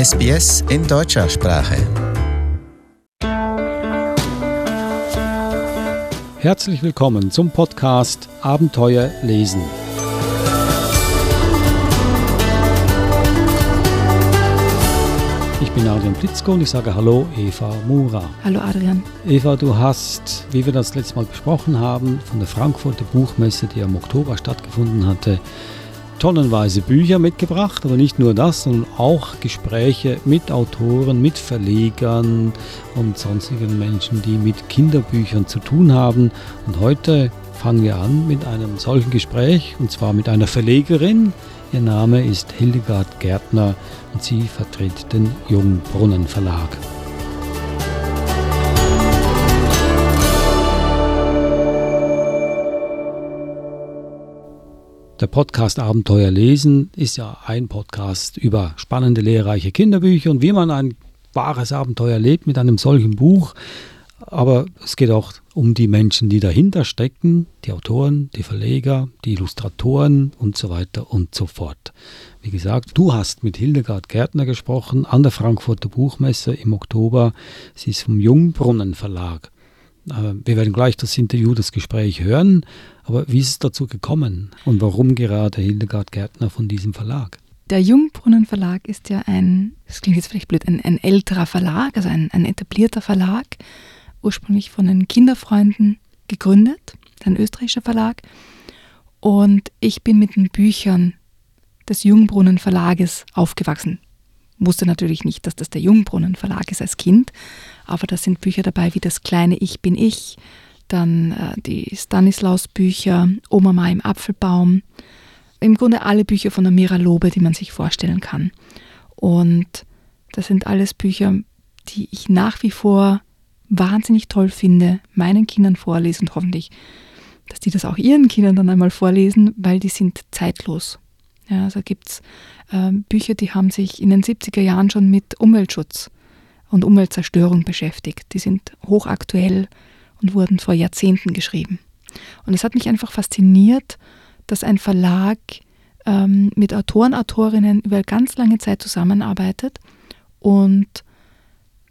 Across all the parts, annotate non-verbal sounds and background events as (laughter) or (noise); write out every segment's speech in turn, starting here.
SBS in deutscher Sprache. Herzlich willkommen zum Podcast Abenteuer lesen. Ich bin Adrian Plitzko und ich sage Hallo Eva Mura. Hallo Adrian. Eva, du hast, wie wir das letzte Mal besprochen haben, von der Frankfurter Buchmesse, die im Oktober stattgefunden hatte, tonnenweise Bücher mitgebracht, aber nicht nur das, sondern auch Gespräche mit Autoren, mit Verlegern und sonstigen Menschen, die mit Kinderbüchern zu tun haben. Und heute fangen wir an mit einem solchen Gespräch, und zwar mit einer Verlegerin. Ihr Name ist Hildegard Gärtner und sie vertritt den Jungbrunnen Verlag. Der Podcast Abenteuer lesen ist ja ein Podcast über spannende, lehrreiche Kinderbücher und wie man ein wahres Abenteuer lebt mit einem solchen Buch. Aber es geht auch um die Menschen, die dahinter stecken, die Autoren, die Verleger, die Illustratoren und so weiter und so fort. Wie gesagt, du hast mit Hildegard Gärtner gesprochen an der Frankfurter Buchmesse im Oktober. Sie ist vom Jungbrunnen Verlag. Wir werden gleich das Interview, das Gespräch hören. Aber wie ist es dazu gekommen und warum gerade Hildegard Gärtner von diesem Verlag? Der Jungbrunnen Verlag ist ja ein, das klingt jetzt vielleicht blöd, ein, ein älterer Verlag, also ein, ein etablierter Verlag ursprünglich von den Kinderfreunden gegründet, ein österreichischer Verlag. Und ich bin mit den Büchern des Jungbrunnen Verlages aufgewachsen. Wusste natürlich nicht, dass das der Jungbrunnen Verlag ist als Kind, aber da sind Bücher dabei wie Das kleine Ich bin ich, dann äh, die Stanislaus-Bücher, Oma Ma im Apfelbaum, im Grunde alle Bücher von Amira Lobe, die man sich vorstellen kann. Und das sind alles Bücher, die ich nach wie vor wahnsinnig toll finde, meinen Kindern vorlesen und hoffentlich, dass die das auch ihren Kindern dann einmal vorlesen, weil die sind zeitlos. Ja, also gibt es äh, Bücher, die haben sich in den 70er Jahren schon mit Umweltschutz und Umweltzerstörung beschäftigt. Die sind hochaktuell und wurden vor Jahrzehnten geschrieben. Und es hat mich einfach fasziniert, dass ein Verlag ähm, mit Autoren, Autorinnen über ganz lange Zeit zusammenarbeitet und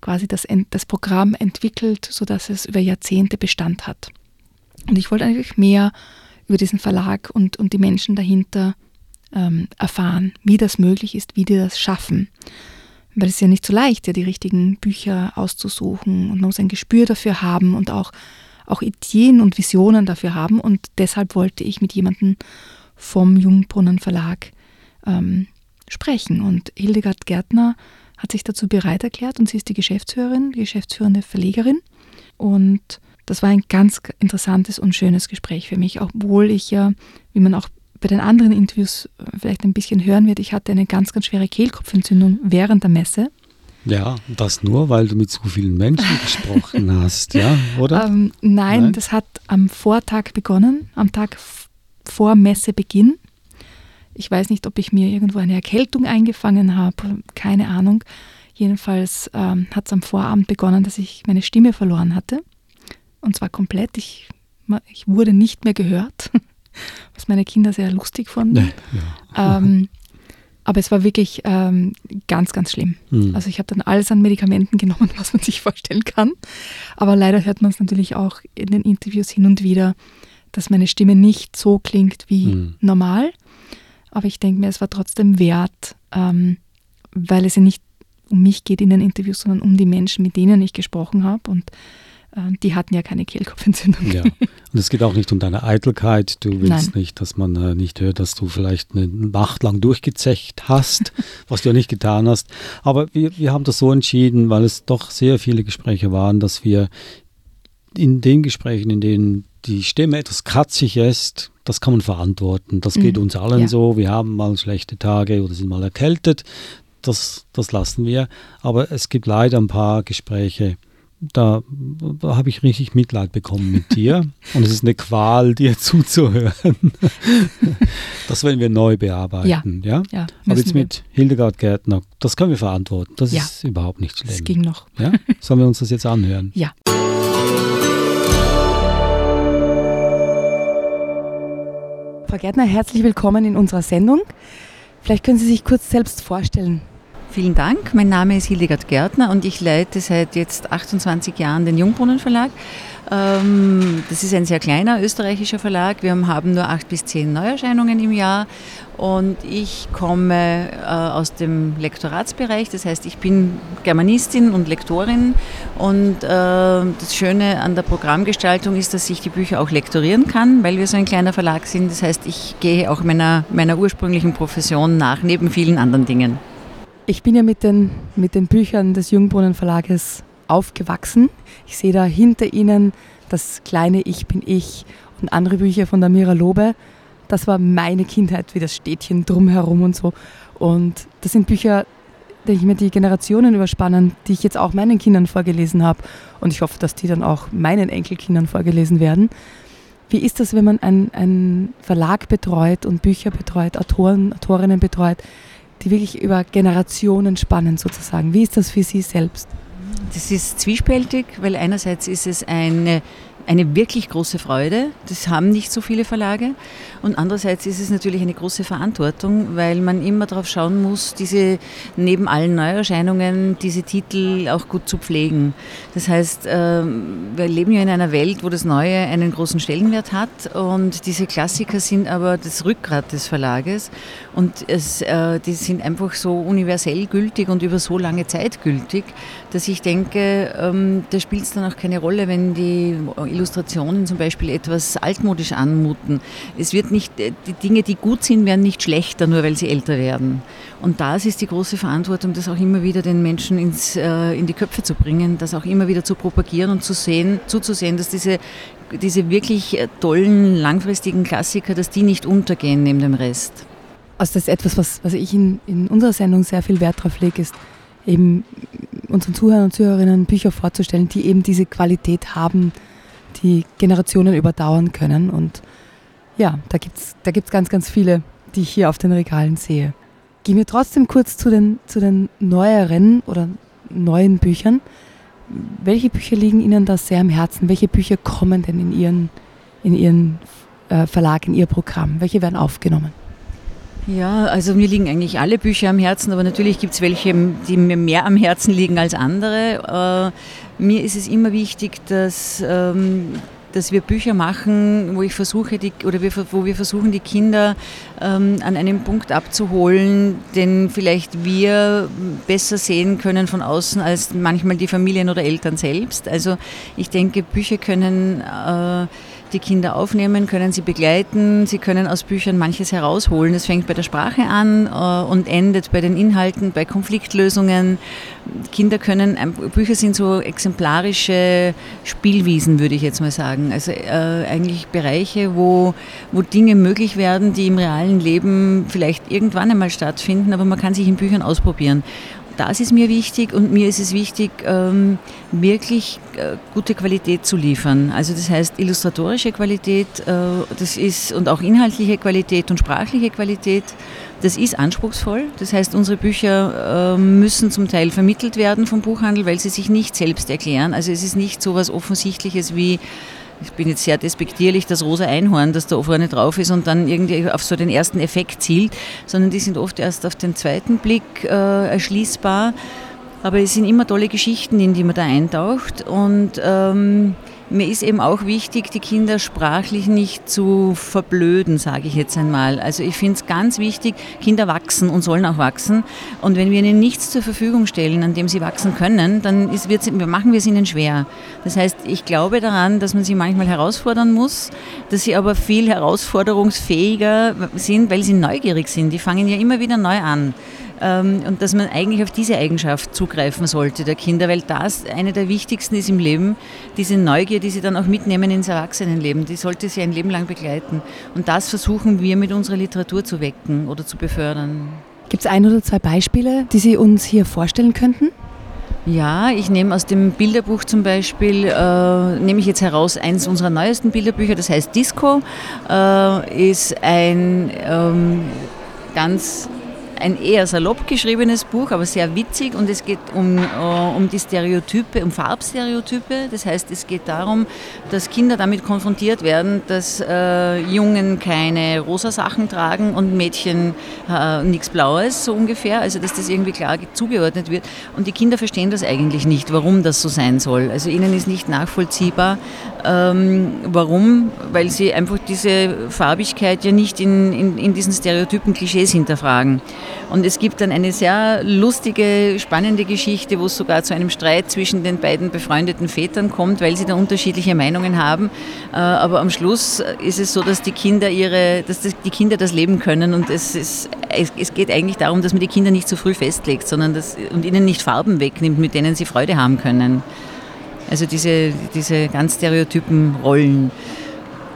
quasi das, das Programm entwickelt, sodass es über Jahrzehnte Bestand hat. Und ich wollte eigentlich mehr über diesen Verlag und, und die Menschen dahinter ähm, erfahren, wie das möglich ist, wie die das schaffen. Weil es ist ja nicht so leicht, ja die richtigen Bücher auszusuchen und man muss ein Gespür dafür haben und auch, auch Ideen und Visionen dafür haben. Und deshalb wollte ich mit jemandem vom Jungbrunnen Verlag ähm, sprechen. Und Hildegard Gärtner hat sich dazu bereit erklärt und sie ist die Geschäftsführerin, die geschäftsführende Verlegerin. Und das war ein ganz interessantes und schönes Gespräch für mich, obwohl ich ja, wie man auch bei den anderen Interviews vielleicht ein bisschen hören wird, ich hatte eine ganz, ganz schwere Kehlkopfentzündung während der Messe. Ja, das nur, weil du mit so vielen Menschen (laughs) gesprochen hast, ja, oder? Ähm, nein, nein, das hat am Vortag begonnen, am Tag vor Messebeginn. Ich weiß nicht, ob ich mir irgendwo eine Erkältung eingefangen habe, keine Ahnung. Jedenfalls ähm, hat es am Vorabend begonnen, dass ich meine Stimme verloren hatte. Und zwar komplett. Ich, ich wurde nicht mehr gehört, (laughs) was meine Kinder sehr lustig fanden. Ja. ähm, aber es war wirklich ähm, ganz, ganz schlimm. Mhm. Also ich habe dann alles an Medikamenten (laughs) genommen, was man sich vorstellen kann. Aber leider hört man es natürlich auch in den Interviews hin und wieder, dass meine Stimme nicht so klingt wie mhm. normal. Aber ich denke mir, es war trotzdem wert, ähm, weil es ja nicht um mich geht in den Interviews, sondern um die Menschen, mit denen ich gesprochen habe. Und die hatten ja keine Kehlkopfentzündung. Ja. (laughs) Und es geht auch nicht um deine Eitelkeit. Du willst Nein. nicht, dass man äh, nicht hört, dass du vielleicht eine Nacht lang durchgezecht hast, (laughs) was du ja nicht getan hast. Aber wir, wir haben das so entschieden, weil es doch sehr viele Gespräche waren, dass wir in den Gesprächen, in denen die Stimme etwas kratzig ist, das kann man verantworten. Das geht mhm. uns allen ja. so. Wir haben mal schlechte Tage oder sind mal erkältet. Das, das lassen wir. Aber es gibt leider ein paar Gespräche, da, habe ich richtig Mitleid bekommen mit dir. (laughs) Und es ist eine Qual, dir zuzuhören. (laughs) das werden wir neu bearbeiten. Ja, ja? ja Aber jetzt mit Hildegard Gärtner, das können wir verantworten. Das ja. ist überhaupt nicht schlimm. Das ging noch. Ja? (laughs) Sollen wir uns das jetzt anhören? Ja. Frau Gärtner, herzlich willkommen in unserer Sendung. Vielleicht können Sie sich kurz selbst vorstellen. Vielen Dank. Mein Name ist Hildegard Gärtner und ich leite seit jetzt 28 Jahren den Jungbrunnen Verlag. Ähm, das ist ein sehr kleiner österreichischer Verlag. Wir haben nur acht bis zehn Neuerscheinungen im Jahr und ich komme äh, aus dem Lektoratsbereich. Das heißt, ich bin Germanistin und Lektorin und äh, das Schöne an der Programmgestaltung ist, dass ich die Bücher auch lektorieren kann, weil wir so ein kleiner Verlag sind. Das heißt, ich gehe auch meiner, meiner ursprünglichen Profession nach, neben vielen anderen Dingen. Ich bin ja mit den, mit den Büchern des Jungbrunnen Verlages aufgewachsen. Ich sehe da hinter Ihnen das kleine Ich bin ich und andere Bücher von der Mira Lobe. Das war meine Kindheit, wie das Städtchen drumherum und so. Und das sind Bücher, die ich mir die Generationen überspannen, die ich jetzt auch meinen Kindern vorgelesen habe. Und ich hoffe, dass die dann auch meinen Enkelkindern vorgelesen werden. Wie ist das, wenn man einen Verlag betreut und Bücher betreut, Autoren, Autorinnen betreut? Die wirklich über Generationen spannen sozusagen. Wie ist das für Sie selbst? Das ist zwiespältig, weil einerseits ist es eine eine wirklich große Freude. Das haben nicht so viele Verlage. Und andererseits ist es natürlich eine große Verantwortung, weil man immer darauf schauen muss, diese neben allen Neuerscheinungen, diese Titel auch gut zu pflegen. Das heißt, ähm, wir leben ja in einer Welt, wo das Neue einen großen Stellenwert hat und diese Klassiker sind aber das Rückgrat des Verlages und es, äh, die sind einfach so universell gültig und über so lange Zeit gültig, dass ich denke, ähm, da spielt es dann auch keine Rolle, wenn die Illustrationen zum Beispiel etwas altmodisch anmuten. Es wird nicht, äh, die Dinge, die gut sind, werden nicht schlechter, nur weil sie älter werden. Und das ist die große Verantwortung, das auch immer wieder den Menschen ins, äh, in die Köpfe zu bringen, das auch immer wieder zu propagieren und zu sehen, zuzusehen, dass diese, diese wirklich äh, tollen, langfristigen Klassiker, dass die nicht untergehen neben dem Rest. Also das ist etwas, was, was ich in, in unserer Sendung sehr viel Wert drauf lege, ist eben unseren Zuhörern und Zuhörerinnen Bücher vorzustellen, die eben diese Qualität haben, die Generationen überdauern können. Und ja, da gibt es da gibt's ganz, ganz viele, die ich hier auf den Regalen sehe. Gehen wir trotzdem kurz zu den, zu den neueren oder neuen Büchern. Welche Bücher liegen Ihnen da sehr am Herzen? Welche Bücher kommen denn in Ihren, in Ihren äh, Verlag, in Ihr Programm? Welche werden aufgenommen? Ja, also mir liegen eigentlich alle Bücher am Herzen, aber natürlich gibt es welche, die mir mehr am Herzen liegen als andere. Äh, mir ist es immer wichtig, dass, ähm, dass wir Bücher machen, wo ich versuche, die, oder wo wir versuchen, die Kinder ähm, an einem Punkt abzuholen, den vielleicht wir besser sehen können von außen als manchmal die Familien oder Eltern selbst. Also ich denke, Bücher können äh, die Kinder aufnehmen, können sie begleiten, sie können aus Büchern manches herausholen. Es fängt bei der Sprache an äh, und endet bei den Inhalten, bei Konfliktlösungen. Kinder können, Bücher sind so exemplarische Spielwiesen, würde ich jetzt mal sagen. Also äh, eigentlich Bereiche, wo, wo Dinge möglich werden, die im realen Leben vielleicht irgendwann einmal stattfinden, aber man kann sich in Büchern ausprobieren das ist mir wichtig und mir ist es wichtig, ähm, wirklich äh, gute Qualität zu liefern. Also das heißt illustratorische Qualität, äh, das ist und auch inhaltliche Qualität und sprachliche Qualität. Das ist anspruchsvoll. Das heißt, unsere Bücher ähm, müssen zum Teil vermittelt werden vom Buchhandel, weil sie sich nicht selbst erklären. Also es ist nicht so etwas Offensichtliches wie ich bin jetzt sehr despektierlich, das rosa Einhorn, das da vorne drauf ist und dann irgendwie auf so den ersten Effekt zielt, sondern die sind oft erst auf den zweiten Blick äh, erschließbar. Aber es sind immer tolle Geschichten, in die man da eintaucht und ähm, mir ist eben auch wichtig, die Kinder sprachlich nicht zu verblöden, sage ich jetzt einmal. Also ich finde es ganz wichtig, Kinder wachsen und sollen auch wachsen. Und wenn wir ihnen nichts zur Verfügung stellen, an dem sie wachsen können, dann ist, machen wir es ihnen schwer. Das heißt, ich glaube daran, dass man sie manchmal herausfordern muss, dass sie aber viel herausforderungsfähiger sind, weil sie neugierig sind. Die fangen ja immer wieder neu an. Ähm, und dass man eigentlich auf diese Eigenschaft zugreifen sollte der Kinder, weil das eine der wichtigsten ist im Leben, diese Neugier, die sie dann auch mitnehmen ins Erwachsenenleben, die sollte sie ein Leben lang begleiten. Und das versuchen wir mit unserer Literatur zu wecken oder zu befördern. Gibt es ein oder zwei Beispiele, die Sie uns hier vorstellen könnten? Ja, ich nehme aus dem Bilderbuch zum Beispiel, äh, nehme ich jetzt heraus, eines unserer neuesten Bilderbücher, das heißt Disco, äh, ist ein ähm, ganz ein eher salopp geschriebenes Buch, aber sehr witzig und es geht um, äh, um die Stereotype, um Farbstereotype. Das heißt, es geht darum, dass Kinder damit konfrontiert werden, dass äh, Jungen keine rosa Sachen tragen und Mädchen äh, nichts Blaues, so ungefähr. Also, dass das irgendwie klar zugeordnet wird. Und die Kinder verstehen das eigentlich nicht, warum das so sein soll. Also, ihnen ist nicht nachvollziehbar, ähm, warum, weil sie einfach diese Farbigkeit ja nicht in, in, in diesen Stereotypen, Klischees hinterfragen. Und es gibt dann eine sehr lustige, spannende Geschichte, wo es sogar zu einem Streit zwischen den beiden befreundeten Vätern kommt, weil sie da unterschiedliche Meinungen haben. Äh, aber am Schluss ist es so, dass die Kinder ihre, dass die Kinder das leben können und es, ist, es geht eigentlich darum, dass man die Kinder nicht zu früh festlegt, sondern dass, und ihnen nicht Farben wegnimmt, mit denen sie Freude haben können. Also diese, diese ganz stereotypen Rollen.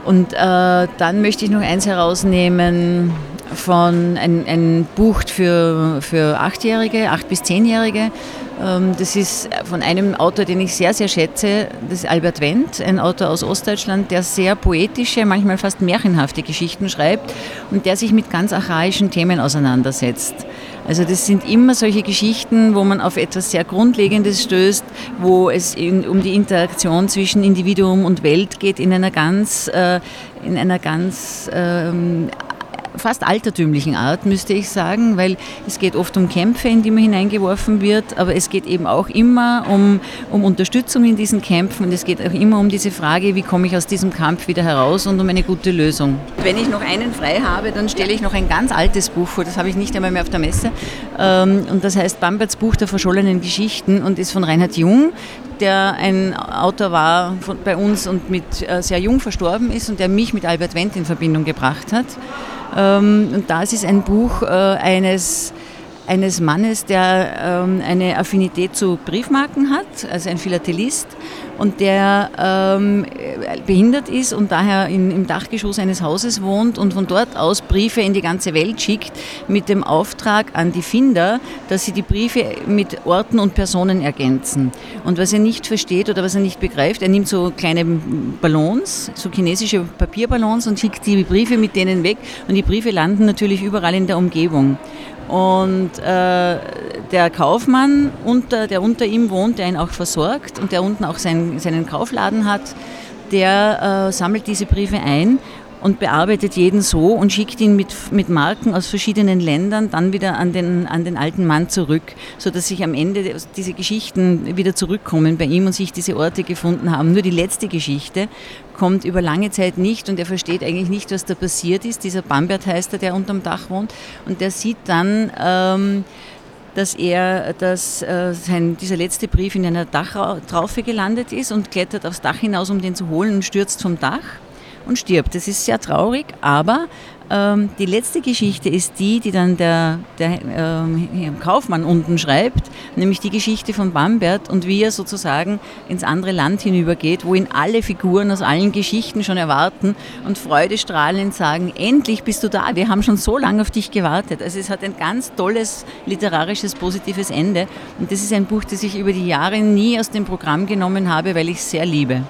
Und äh, dann möchte ich noch eins herausnehmen von ein, ein Buch für, für Achtjährige, Acht- bis Zehnjährige. Ähm, das ist von einem Autor, den ich sehr, sehr schätze, das ist Albert Wendt, ein Autor aus Ostdeutschland, der sehr poetische, manchmal fast märchenhafte Geschichten schreibt und der sich mit ganz archaischen Themen auseinandersetzt. Also das sind immer solche Geschichten, wo man auf etwas sehr Grundlegendes stößt, wo es um die Interaktion zwischen Individuum und Welt geht in einer ganz, äh, in einer ganz ähm, fast altertümlichen Art, müsste ich sagen, weil es geht oft um Kämpfe, in die man hineingeworfen wird, aber es geht eben auch immer um, um Unterstützung in diesen Kämpfen und es geht auch immer um diese Frage, wie komme ich aus diesem Kampf wieder heraus und um eine gute Lösung. Wenn ich noch einen frei habe, dann stelle ich noch ein ganz altes Buch vor, das habe ich nicht einmal mehr auf der Messe ähm, und das heißt Bamberts Buch der verschollenen Geschichten und ist von Reinhard Jung, der ein Autor war bei uns und mit äh, sehr jung verstorben ist und der mich mit Albert Wendt in Verbindung gebracht hat. Ähm, und das ist ein Buch äh, eines, eines Mannes, der ähm, eine Affinität zu Briefmarken hat, also ein Philatelist und der ähm, behindert ist und daher in, im Dachgeschoss eines Hauses wohnt und von dort aus Briefe in die ganze Welt schickt mit dem Auftrag an die Finder, dass sie die Briefe mit Orten und Personen ergänzen. Und was er nicht versteht oder was er nicht begreift, er nimmt so kleine Ballons, so chinesische Papierballons und schickt die Briefe mit denen weg und die Briefe landen natürlich überall in der Umgebung. Und äh, der Kaufmann, unter, der unter ihm wohnt, der ihn auch versorgt und der unten auch sein, seinen Kaufladen hat, der äh, sammelt diese Briefe ein und bearbeitet jeden so und schickt ihn mit, mit Marken aus verschiedenen Ländern dann wieder an den, an den alten Mann zurück, sodass sich am Ende diese Geschichten wieder zurückkommen bei ihm und sich diese Orte gefunden haben. Nur die letzte Geschichte kommt über lange Zeit nicht und er versteht eigentlich nicht, was da passiert ist. Dieser Bambert heißt er, der unterm Dach wohnt und der sieht dann... Ähm, dass er, dass äh, sein, dieser letzte Brief in einer Dachtraufe gelandet ist und klettert aufs Dach hinaus, um den zu holen und stürzt vom Dach und stirbt. Das ist sehr traurig, aber ähm, die letzte Geschichte ist die, die dann der, der ähm, Kaufmann unten schreibt, nämlich die Geschichte von Bambert und wie er sozusagen ins andere Land hinübergeht, wo ihn alle Figuren aus allen Geschichten schon erwarten und freudestrahlend sagen, endlich bist du da, wir haben schon so lange auf dich gewartet. Also es hat ein ganz tolles literarisches, positives Ende und das ist ein Buch, das ich über die Jahre nie aus dem Programm genommen habe, weil ich es sehr liebe.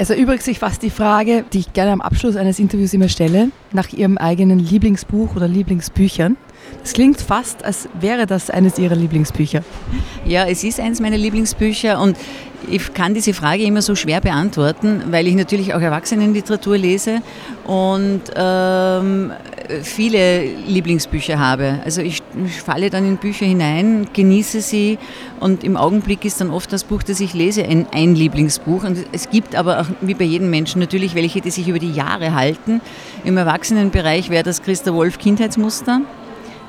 Es erübrigt sich fast die Frage, die ich gerne am Abschluss eines Interviews immer stelle, nach Ihrem eigenen Lieblingsbuch oder Lieblingsbüchern. Es klingt fast, als wäre das eines Ihrer Lieblingsbücher. Ja, es ist eines meiner Lieblingsbücher und ich kann diese Frage immer so schwer beantworten, weil ich natürlich auch Erwachsenenliteratur lese und ähm, viele Lieblingsbücher habe. Also ich, ich, falle dann in Bücher hinein, genieße sie und im Augenblick ist dann oft das Buch, das ich lese, ein, ein Lieblingsbuch. Und es gibt aber auch, wie bei jedem Menschen, natürlich welche, die sich über die Jahre halten. Im Erwachsenenbereich wäre das Christa Wolf Kindheitsmuster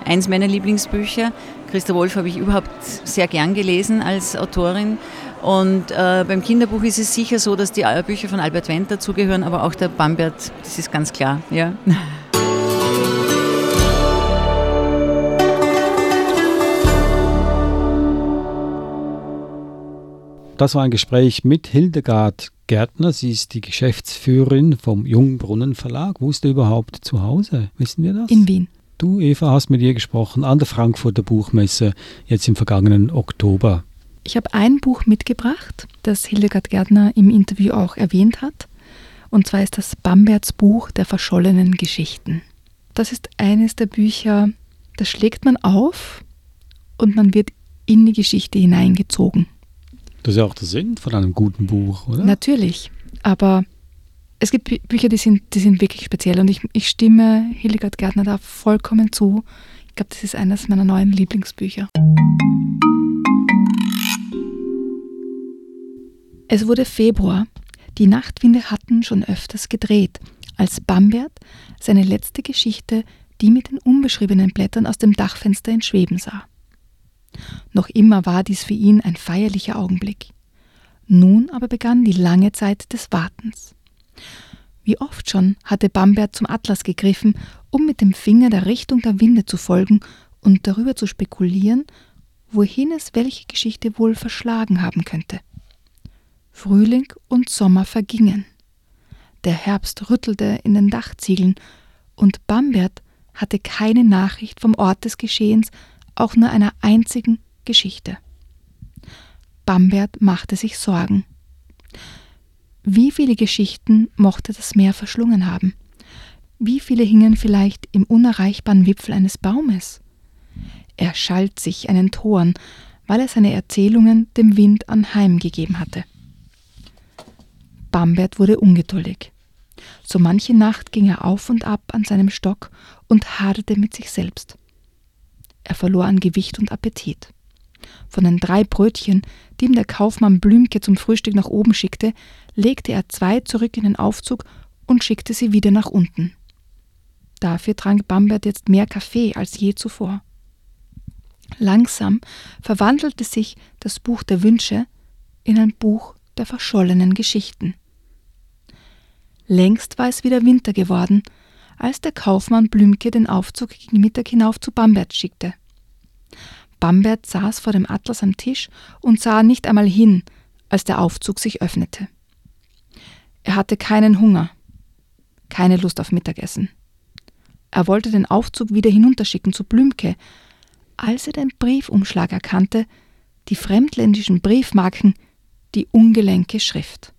eins meiner Lieblingsbücher. Christa Wolf habe ich überhaupt sehr gern gelesen als Autorin. Und äh, beim Kinderbuch ist es sicher so, dass die Bücher von Albert Wendt dazugehören, aber auch der Bambert, das ist ganz klar. Ja. Das war ein Gespräch mit Hildegard Gärtner. Sie ist die Geschäftsführerin vom Jungbrunnen Verlag. Wo ist er überhaupt zu Hause? Wissen wir das? In Wien. Du, Eva, hast mit ihr gesprochen an der Frankfurter Buchmesse jetzt im vergangenen Oktober. Ich habe ein Buch mitgebracht, das Hildegard Gärtner im Interview auch erwähnt hat. Und zwar ist das Bamberts Buch der verschollenen Geschichten. Das ist eines der Bücher da schlägt man auf und man wird in die Geschichte hineingezogen. Das ist ja auch der Sinn von einem guten Buch, oder? Natürlich, aber es gibt Bü Bücher, die sind, die sind wirklich speziell und ich, ich stimme Hildegard Gärtner da vollkommen zu. Ich glaube, das ist eines meiner neuen Lieblingsbücher. Es wurde Februar. Die Nachtwinde hatten schon öfters gedreht, als Bambert seine letzte Geschichte, die mit den unbeschriebenen Blättern aus dem Dachfenster in Schweben sah. Noch immer war dies für ihn ein feierlicher Augenblick. Nun aber begann die lange Zeit des Wartens. Wie oft schon hatte Bambert zum Atlas gegriffen, um mit dem Finger der Richtung der Winde zu folgen und darüber zu spekulieren, wohin es welche Geschichte wohl verschlagen haben könnte. Frühling und Sommer vergingen. Der Herbst rüttelte in den Dachziegeln, und Bambert hatte keine Nachricht vom Ort des Geschehens, auch nur einer einzigen Geschichte. Bambert machte sich Sorgen. Wie viele Geschichten mochte das Meer verschlungen haben? Wie viele hingen vielleicht im unerreichbaren Wipfel eines Baumes? Er schalt sich einen Toren, weil er seine Erzählungen dem Wind anheimgegeben hatte. Bambert wurde ungeduldig. So manche Nacht ging er auf und ab an seinem Stock und haderte mit sich selbst. Er verlor an Gewicht und Appetit. Von den drei Brötchen, ihm der Kaufmann Blümke zum Frühstück nach oben schickte, legte er zwei zurück in den Aufzug und schickte sie wieder nach unten. Dafür trank Bambert jetzt mehr Kaffee als je zuvor. Langsam verwandelte sich das Buch der Wünsche in ein Buch der verschollenen Geschichten. Längst war es wieder Winter geworden, als der Kaufmann Blümke den Aufzug gegen Mittag hinauf zu Bambert schickte. Bambert saß vor dem Atlas am Tisch und sah nicht einmal hin, als der Aufzug sich öffnete. Er hatte keinen Hunger, keine Lust auf Mittagessen. Er wollte den Aufzug wieder hinunterschicken zu Blümke, als er den Briefumschlag erkannte, die fremdländischen Briefmarken, die ungelenke Schrift.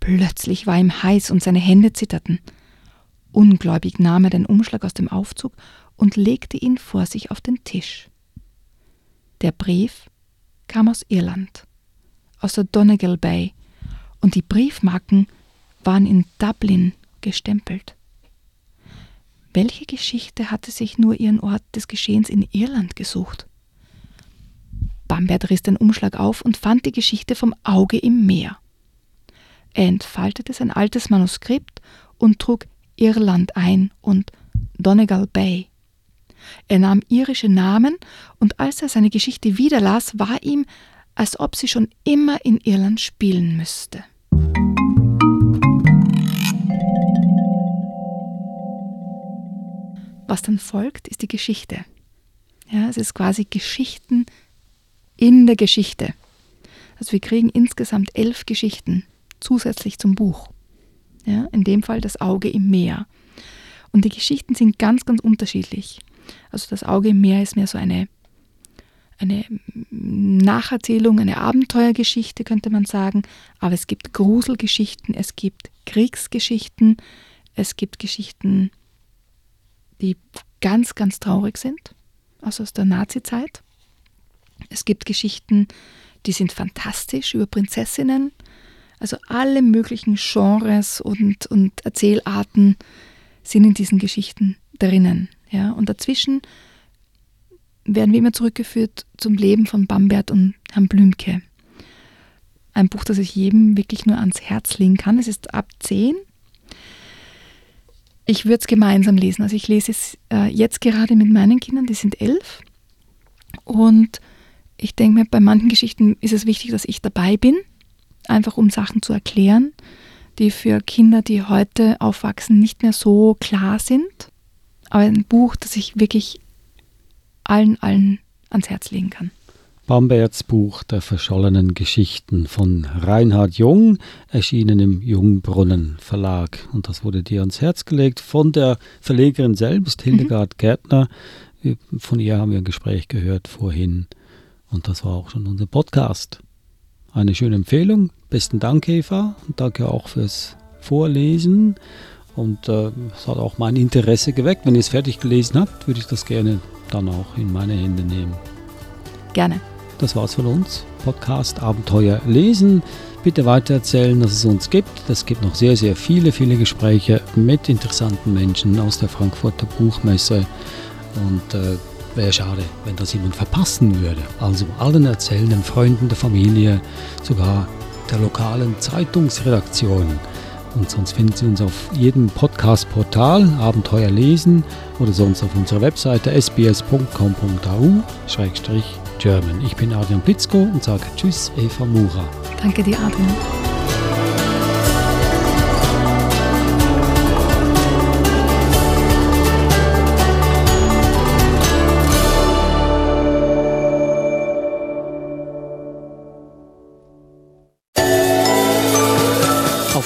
Plötzlich war ihm heiß und seine Hände zitterten. Ungläubig nahm er den Umschlag aus dem Aufzug und legte ihn vor sich auf den Tisch. Der Brief kam aus Irland, aus der Donegal Bay, und die Briefmarken waren in Dublin gestempelt. Welche Geschichte hatte sich nur ihren Ort des Geschehens in Irland gesucht? Bambert riss den Umschlag auf und fand die Geschichte vom Auge im Meer. Er entfaltete sein altes Manuskript und trug Irland ein und Donegal Bay. Er nahm irische Namen und als er seine Geschichte wiederlas, war ihm, als ob sie schon immer in Irland spielen müsste. Was dann folgt, ist die Geschichte. Ja, es ist quasi Geschichten in der Geschichte. Also wir kriegen insgesamt elf Geschichten zusätzlich zum Buch. Ja, in dem Fall das Auge im Meer. Und die Geschichten sind ganz, ganz unterschiedlich. Also das Auge im Meer ist mehr so eine, eine Nacherzählung, eine Abenteuergeschichte, könnte man sagen. Aber es gibt Gruselgeschichten, es gibt Kriegsgeschichten, es gibt Geschichten, die ganz, ganz traurig sind, also aus der Nazi-Zeit. Es gibt Geschichten, die sind fantastisch über Prinzessinnen, also alle möglichen Genres und, und Erzählarten sind in diesen Geschichten drinnen. Ja? Und dazwischen werden wir immer zurückgeführt zum Leben von Bambert und Herrn Blümke. Ein Buch, das ich jedem wirklich nur ans Herz legen kann. Es ist ab 10. Ich würde es gemeinsam lesen. Also ich lese es äh, jetzt gerade mit meinen Kindern, die sind elf. Und ich denke mir, bei manchen Geschichten ist es wichtig, dass ich dabei bin einfach um Sachen zu erklären, die für Kinder, die heute aufwachsen, nicht mehr so klar sind. Aber ein Buch, das ich wirklich allen, allen ans Herz legen kann. Bamberts Buch der verschollenen Geschichten von Reinhard Jung, erschienen im Jungbrunnen Verlag. Und das wurde dir ans Herz gelegt von der Verlegerin selbst, Hildegard mhm. Gärtner. Von ihr haben wir ein Gespräch gehört vorhin. Und das war auch schon unser Podcast eine schöne Empfehlung. Besten Dank, Eva. Und danke auch fürs Vorlesen. Und äh, es hat auch mein Interesse geweckt. Wenn ihr es fertig gelesen habt, würde ich das gerne dann auch in meine Hände nehmen. Gerne. Das war's von uns. Podcast Abenteuer lesen. Bitte weitererzählen, dass es uns gibt. Es gibt noch sehr, sehr viele, viele Gespräche mit interessanten Menschen aus der Frankfurter Buchmesse. Und äh, wäre schade, wenn das jemand verpassen würde. Also allen erzählenden Freunden der Familie, sogar der lokalen Zeitungsredaktion. Und sonst finden Sie uns auf jedem Podcast-Portal Abenteuer lesen oder sonst auf unserer Webseite sbs.com.au-german. Ich bin Adrian Pitzko und sage Tschüss, Eva Mura. Danke dir, Adrian.